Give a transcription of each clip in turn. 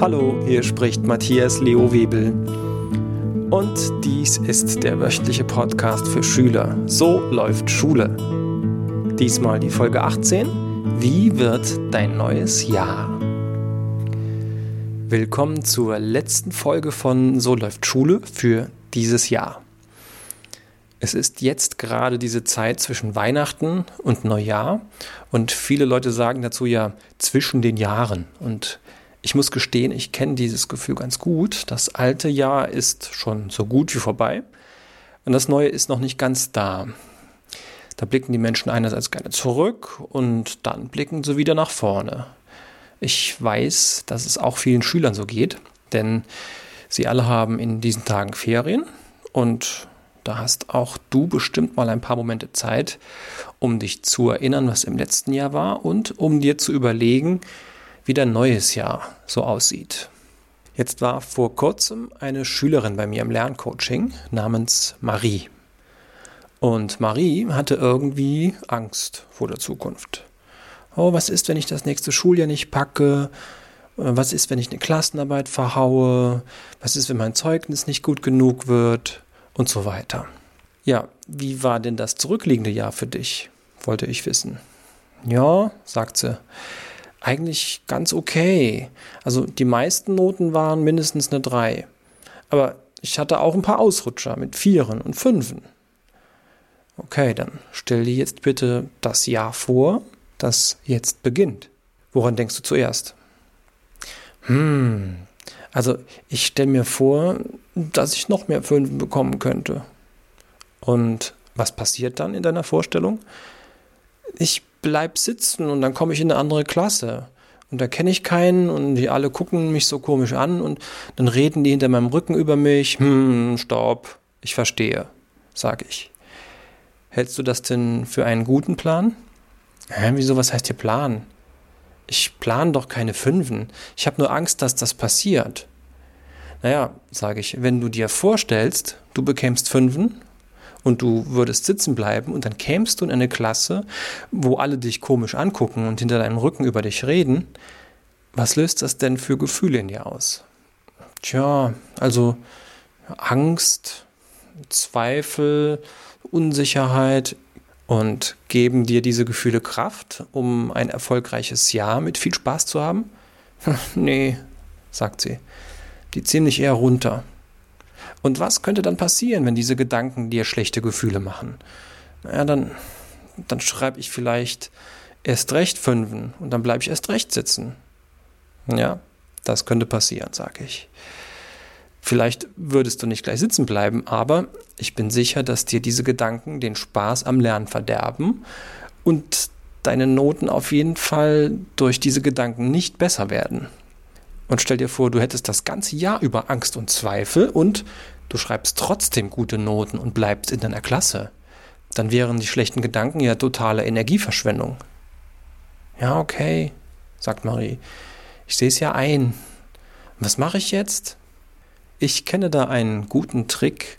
Hallo, hier spricht Matthias Leo Webel. Und dies ist der wöchentliche Podcast für Schüler. So läuft Schule. Diesmal die Folge 18. Wie wird dein neues Jahr? Willkommen zur letzten Folge von So läuft Schule für dieses Jahr. Es ist jetzt gerade diese Zeit zwischen Weihnachten und Neujahr und viele Leute sagen dazu ja zwischen den Jahren. Und ich muss gestehen, ich kenne dieses Gefühl ganz gut. Das alte Jahr ist schon so gut wie vorbei und das neue ist noch nicht ganz da. Da blicken die Menschen einerseits gerne zurück und dann blicken sie wieder nach vorne. Ich weiß, dass es auch vielen Schülern so geht, denn sie alle haben in diesen Tagen Ferien und da hast auch du bestimmt mal ein paar Momente Zeit, um dich zu erinnern, was im letzten Jahr war und um dir zu überlegen, wie dein neues Jahr so aussieht. Jetzt war vor kurzem eine Schülerin bei mir im Lerncoaching namens Marie. Und Marie hatte irgendwie Angst vor der Zukunft. Oh, was ist, wenn ich das nächste Schuljahr nicht packe? Was ist, wenn ich eine Klassenarbeit verhaue? Was ist, wenn mein Zeugnis nicht gut genug wird? und so weiter. Ja, wie war denn das zurückliegende Jahr für dich? wollte ich wissen. Ja, sagt sie, eigentlich ganz okay. Also die meisten Noten waren mindestens eine 3. Aber ich hatte auch ein paar Ausrutscher mit Vieren und Fünfen. Okay, dann stell dir jetzt bitte das Jahr vor, das jetzt beginnt. Woran denkst du zuerst? Hm, also ich stelle mir vor, dass ich noch mehr Fünfen bekommen könnte. Und was passiert dann in deiner Vorstellung? Ich bleib sitzen und dann komme ich in eine andere Klasse. Und da kenne ich keinen und die alle gucken mich so komisch an und dann reden die hinter meinem Rücken über mich. Hm, stopp, ich verstehe, sage ich. Hältst du das denn für einen guten Plan? Hä, wieso, was heißt hier Plan? Ich plane doch keine Fünfen. Ich habe nur Angst, dass das passiert. Naja, sage ich, wenn du dir vorstellst, du bekämst Fünfen und du würdest sitzen bleiben und dann kämst du in eine Klasse, wo alle dich komisch angucken und hinter deinem Rücken über dich reden, was löst das denn für Gefühle in dir aus? Tja, also Angst, Zweifel, Unsicherheit, und geben dir diese Gefühle Kraft, um ein erfolgreiches Jahr mit viel Spaß zu haben? nee, sagt sie. Die ziehen dich eher runter. Und was könnte dann passieren, wenn diese Gedanken dir schlechte Gefühle machen? Ja, dann, dann schreibe ich vielleicht erst recht Fünfen und dann bleibe ich erst recht sitzen. Ja, das könnte passieren, sage ich. Vielleicht würdest du nicht gleich sitzen bleiben, aber ich bin sicher, dass dir diese Gedanken den Spaß am Lernen verderben und deine Noten auf jeden Fall durch diese Gedanken nicht besser werden. Und stell dir vor, du hättest das ganze Jahr über Angst und Zweifel und du schreibst trotzdem gute Noten und bleibst in deiner Klasse. Dann wären die schlechten Gedanken ja totale Energieverschwendung. Ja, okay, sagt Marie. Ich sehe es ja ein. Was mache ich jetzt? Ich kenne da einen guten Trick,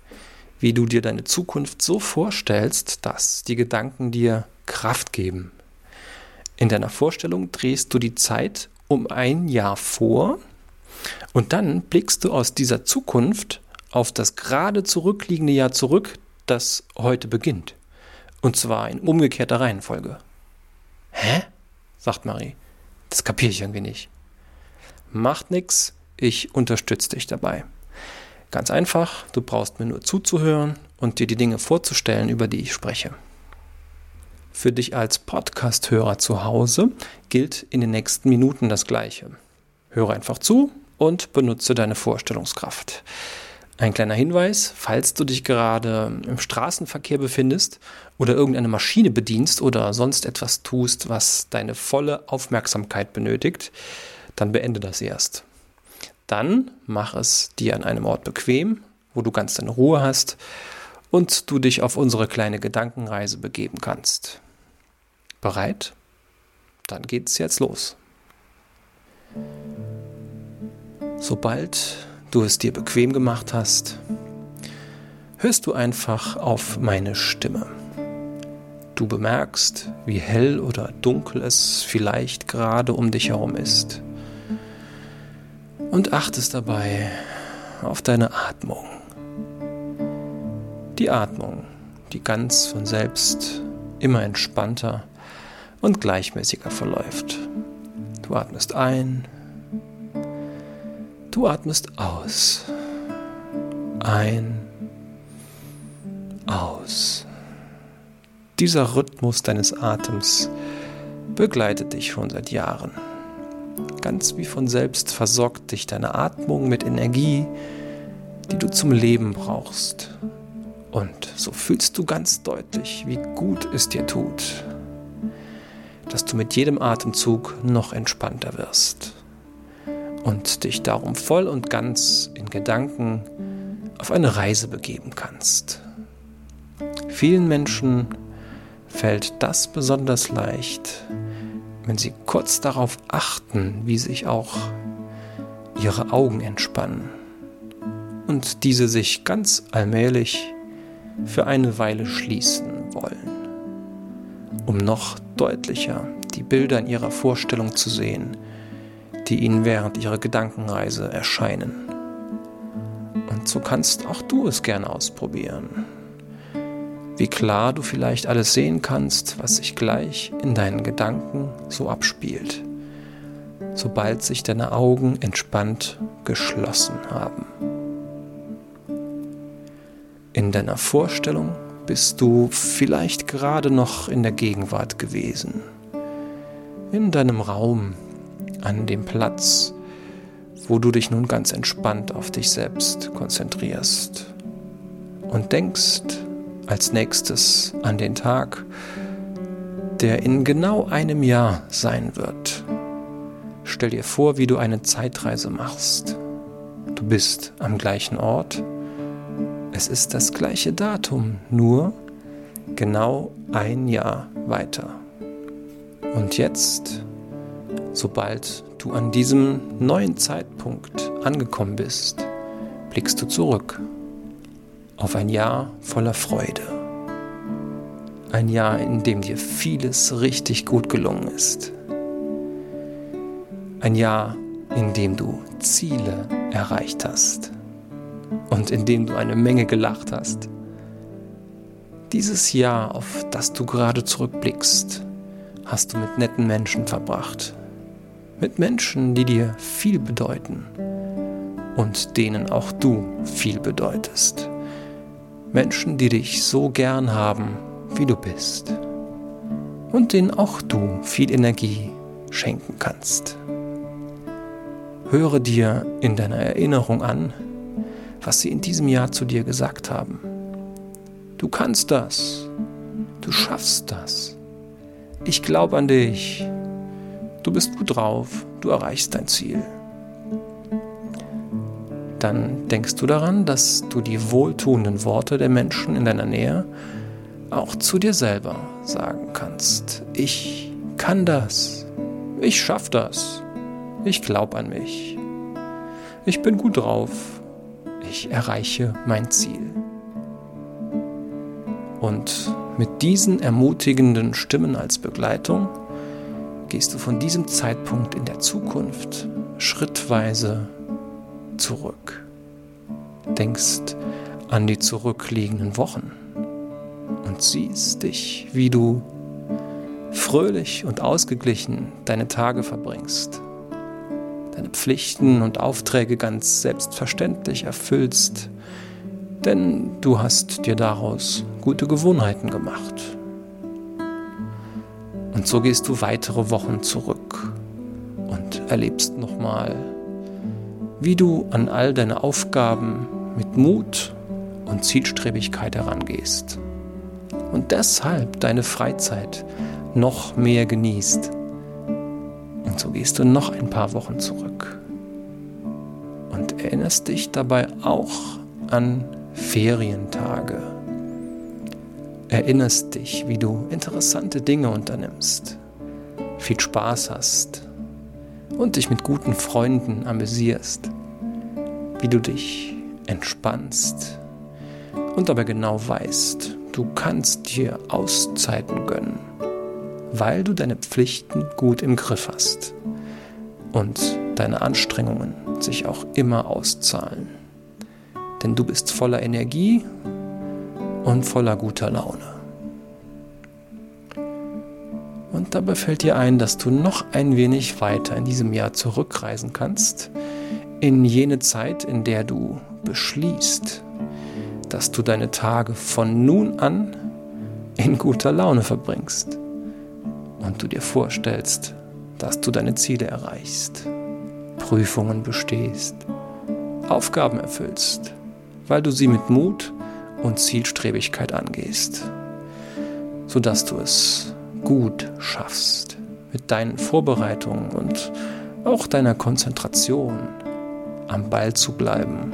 wie du dir deine Zukunft so vorstellst, dass die Gedanken dir Kraft geben. In deiner Vorstellung drehst du die Zeit um ein Jahr vor und dann blickst du aus dieser Zukunft auf das gerade zurückliegende Jahr zurück, das heute beginnt. Und zwar in umgekehrter Reihenfolge. Hä? sagt Marie. Das kapiere ich irgendwie nicht. Macht nix, ich unterstütze dich dabei. Ganz einfach, du brauchst mir nur zuzuhören und dir die Dinge vorzustellen, über die ich spreche. Für dich als Podcast-Hörer zu Hause gilt in den nächsten Minuten das Gleiche. Höre einfach zu und benutze deine Vorstellungskraft. Ein kleiner Hinweis, falls du dich gerade im Straßenverkehr befindest oder irgendeine Maschine bedienst oder sonst etwas tust, was deine volle Aufmerksamkeit benötigt, dann beende das erst. Dann mach es dir an einem Ort bequem, wo du ganz deine Ruhe hast und du dich auf unsere kleine Gedankenreise begeben kannst. Bereit? Dann geht's jetzt los. Sobald du es dir bequem gemacht hast, hörst du einfach auf meine Stimme. Du bemerkst, wie hell oder dunkel es vielleicht gerade um dich herum ist. und achtest dabei auf deine Atmung. Die Atmung, die ganz von selbst immer entspannter und gleichmäßiger verläuft. Du atmest ein, du atmest aus. Ein, aus. Dieser Rhythmus deines Atems begleitet dich schon seit Jahren. Ganz wie von selbst versorgt dich deine Atmung mit Energie, die du zum Leben brauchst. Und so fühlst du ganz deutlich, wie gut es dir tut, dass du mit jedem Atemzug noch entspannter wirst und dich darum voll und ganz in Gedanken auf eine Reise begeben kannst. Vielen Menschen fällt das besonders leicht, wenn sie kurz darauf achten, wie sich auch ihre Augen entspannen und diese sich ganz allmählich für eine Weile schließen wollen, um noch deutlicher die Bilder in ihrer Vorstellung zu sehen, die ihnen während ihrer Gedankenreise erscheinen. Und so kannst auch du es gerne ausprobieren. Wie klar du vielleicht alles sehen kannst, was sich gleich in deinen Gedanken so abspielt, sobald sich deine Augen entspannt geschlossen haben. In deiner Vorstellung bist du vielleicht gerade noch in der Gegenwart gewesen. In deinem Raum, an dem Platz, wo du dich nun ganz entspannt auf dich selbst konzentrierst und denkst als nächstes an den Tag, der in genau einem Jahr sein wird. Stell dir vor, wie du eine Zeitreise machst. Du bist am gleichen Ort, es ist das gleiche Datum, nur genau ein Jahr weiter. Und jetzt, sobald du an diesem neuen Zeitpunkt angekommen bist, blickst du zurück auf ein Jahr voller Freude. Ein Jahr, in dem dir vieles richtig gut gelungen ist. Ein Jahr, in dem du Ziele erreicht hast und in dem du eine Menge gelacht hast. Dieses Jahr, auf das du gerade zurückblickst, hast du mit netten Menschen verbracht. Mit Menschen, die dir viel bedeuten und denen auch du viel bedeutest. Menschen, die dich so gern haben, wie du bist und denen auch du viel Energie schenken kannst. Höre dir in deiner Erinnerung an, was sie in diesem Jahr zu dir gesagt haben. Du kannst das. Du schaffst das. Ich glaube an dich. Du bist gut drauf. Du erreichst dein Ziel. Dann denkst du daran, dass du die wohltuenden Worte der Menschen in deiner Nähe auch zu dir selber sagen kannst. Ich kann das. Ich schaff das. Ich glaube an mich. Ich bin gut drauf ich erreiche mein Ziel. Und mit diesen ermutigenden Stimmen als Begleitung gehst du von diesem Zeitpunkt in der Zukunft schrittweise zurück. Denkst an die zurückliegenden Wochen und siehst dich, wie du fröhlich und ausgeglichen deine Tage verbringst deine Pflichten und Aufträge ganz selbstverständlich erfüllst, denn du hast dir daraus gute Gewohnheiten gemacht. Und so gehst du weitere Wochen zurück und erlebst nochmal, wie du an all deine Aufgaben mit Mut und Zielstrebigkeit herangehst und deshalb deine Freizeit noch mehr genießt und so gehst du noch ein paar Wochen zurück und erinnerst dich dabei auch an Ferientage. Erinnerst dich, wie du interessante Dinge unternimmst, viel Spaß hast und dich mit guten Freunden amüsierst, wie du dich entspannst und dabei genau weißt, du kannst dir Auszeiten gönnen weil du deine Pflichten gut im Griff hast und deine Anstrengungen sich auch immer auszahlen. Denn du bist voller Energie und voller guter Laune. Und dabei fällt dir ein, dass du noch ein wenig weiter in diesem Jahr zurückreisen kannst, in jene Zeit, in der du beschließt, dass du deine Tage von nun an in guter Laune verbringst und du dir vorstellst, dass du deine Ziele erreichst, Prüfungen bestehst, Aufgaben erfüllst, weil du sie mit Mut und Zielstrebigkeit angehst, sodass du es gut schaffst mit deinen Vorbereitungen und auch deiner Konzentration am Ball zu bleiben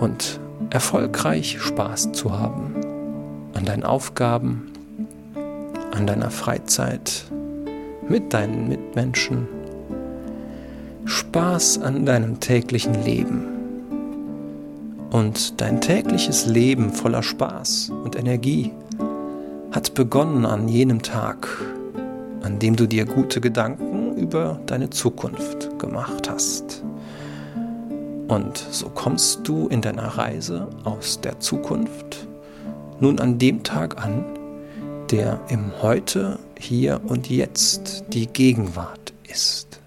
und erfolgreich Spaß zu haben an deinen Aufgaben, an deiner Freizeit, mit deinen Mitmenschen, Spaß an deinem täglichen Leben. Und dein tägliches Leben voller Spaß und Energie hat begonnen an jenem Tag, an dem du dir gute Gedanken über deine Zukunft gemacht hast. Und so kommst du in deiner Reise aus der Zukunft nun an dem Tag an, der im Heute, hier und jetzt die Gegenwart ist.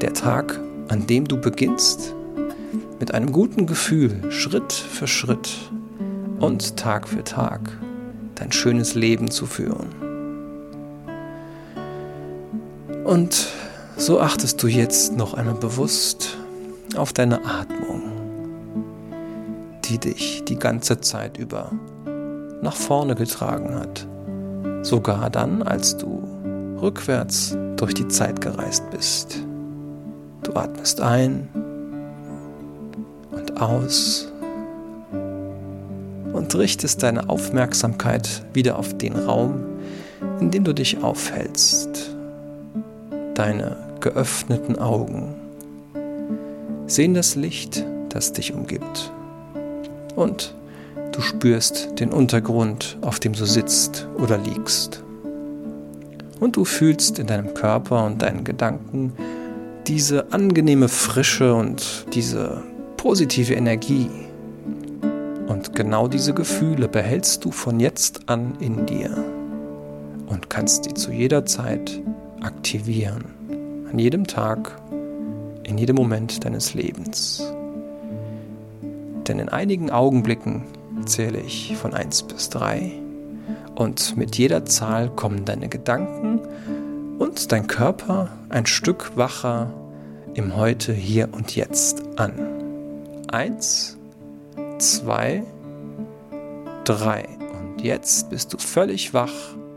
Der Tag, an dem du beginnst, mit einem guten Gefühl Schritt für Schritt und Tag für Tag dein schönes Leben zu führen. Und so achtest du jetzt noch einmal bewusst auf deine Atmung, die dich die ganze Zeit über nach vorne getragen hat, sogar dann, als du rückwärts durch die Zeit gereist bist. Du atmest ein und aus und richtest deine Aufmerksamkeit wieder auf den Raum, in dem du dich aufhältst. Deine geöffneten Augen sehen das Licht, das dich umgibt. Und du spürst den Untergrund, auf dem du sitzt oder liegst. Und du fühlst in deinem Körper und deinen Gedanken diese angenehme Frische und diese positive Energie. Und genau diese Gefühle behältst du von jetzt an in dir und kannst sie zu jeder Zeit aktivieren, an jedem Tag in jedem Moment deines Lebens. Denn in einigen Augenblicken zähle ich von 1 bis 3 und mit jeder Zahl kommen deine Gedanken und dein Körper ein Stück wacher im Heute, Hier und Jetzt an. 1, 2, 3 und jetzt bist du völlig wach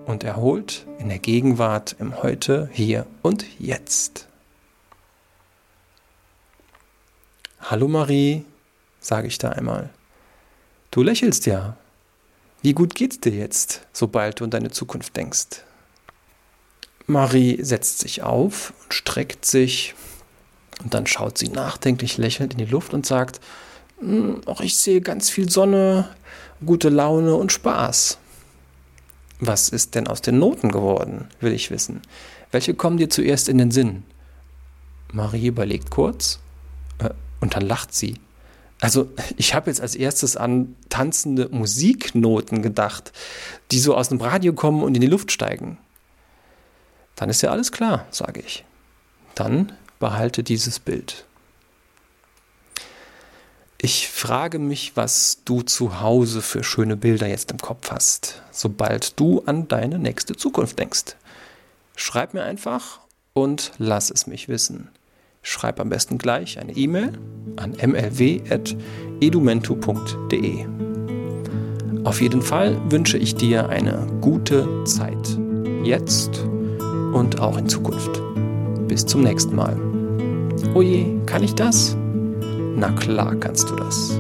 und erholt in der Gegenwart im Heute, Hier und Jetzt. Hallo Marie, sage ich da einmal. Du lächelst ja. Wie gut geht's dir jetzt, sobald du an deine Zukunft denkst? Marie setzt sich auf und streckt sich und dann schaut sie nachdenklich lächelnd in die Luft und sagt, hm, auch ich sehe ganz viel Sonne, gute Laune und Spaß. Was ist denn aus den Noten geworden, will ich wissen. Welche kommen dir zuerst in den Sinn? Marie überlegt kurz und dann lacht sie. Also ich habe jetzt als erstes an tanzende Musiknoten gedacht, die so aus dem Radio kommen und in die Luft steigen. Dann ist ja alles klar, sage ich. Dann behalte dieses Bild. Ich frage mich, was du zu Hause für schöne Bilder jetzt im Kopf hast, sobald du an deine nächste Zukunft denkst. Schreib mir einfach und lass es mich wissen. Schreib am besten gleich eine E-Mail an mlw.edumento.de. Auf jeden Fall wünsche ich dir eine gute Zeit. Jetzt und auch in Zukunft. Bis zum nächsten Mal. Oje, kann ich das? Na klar kannst du das.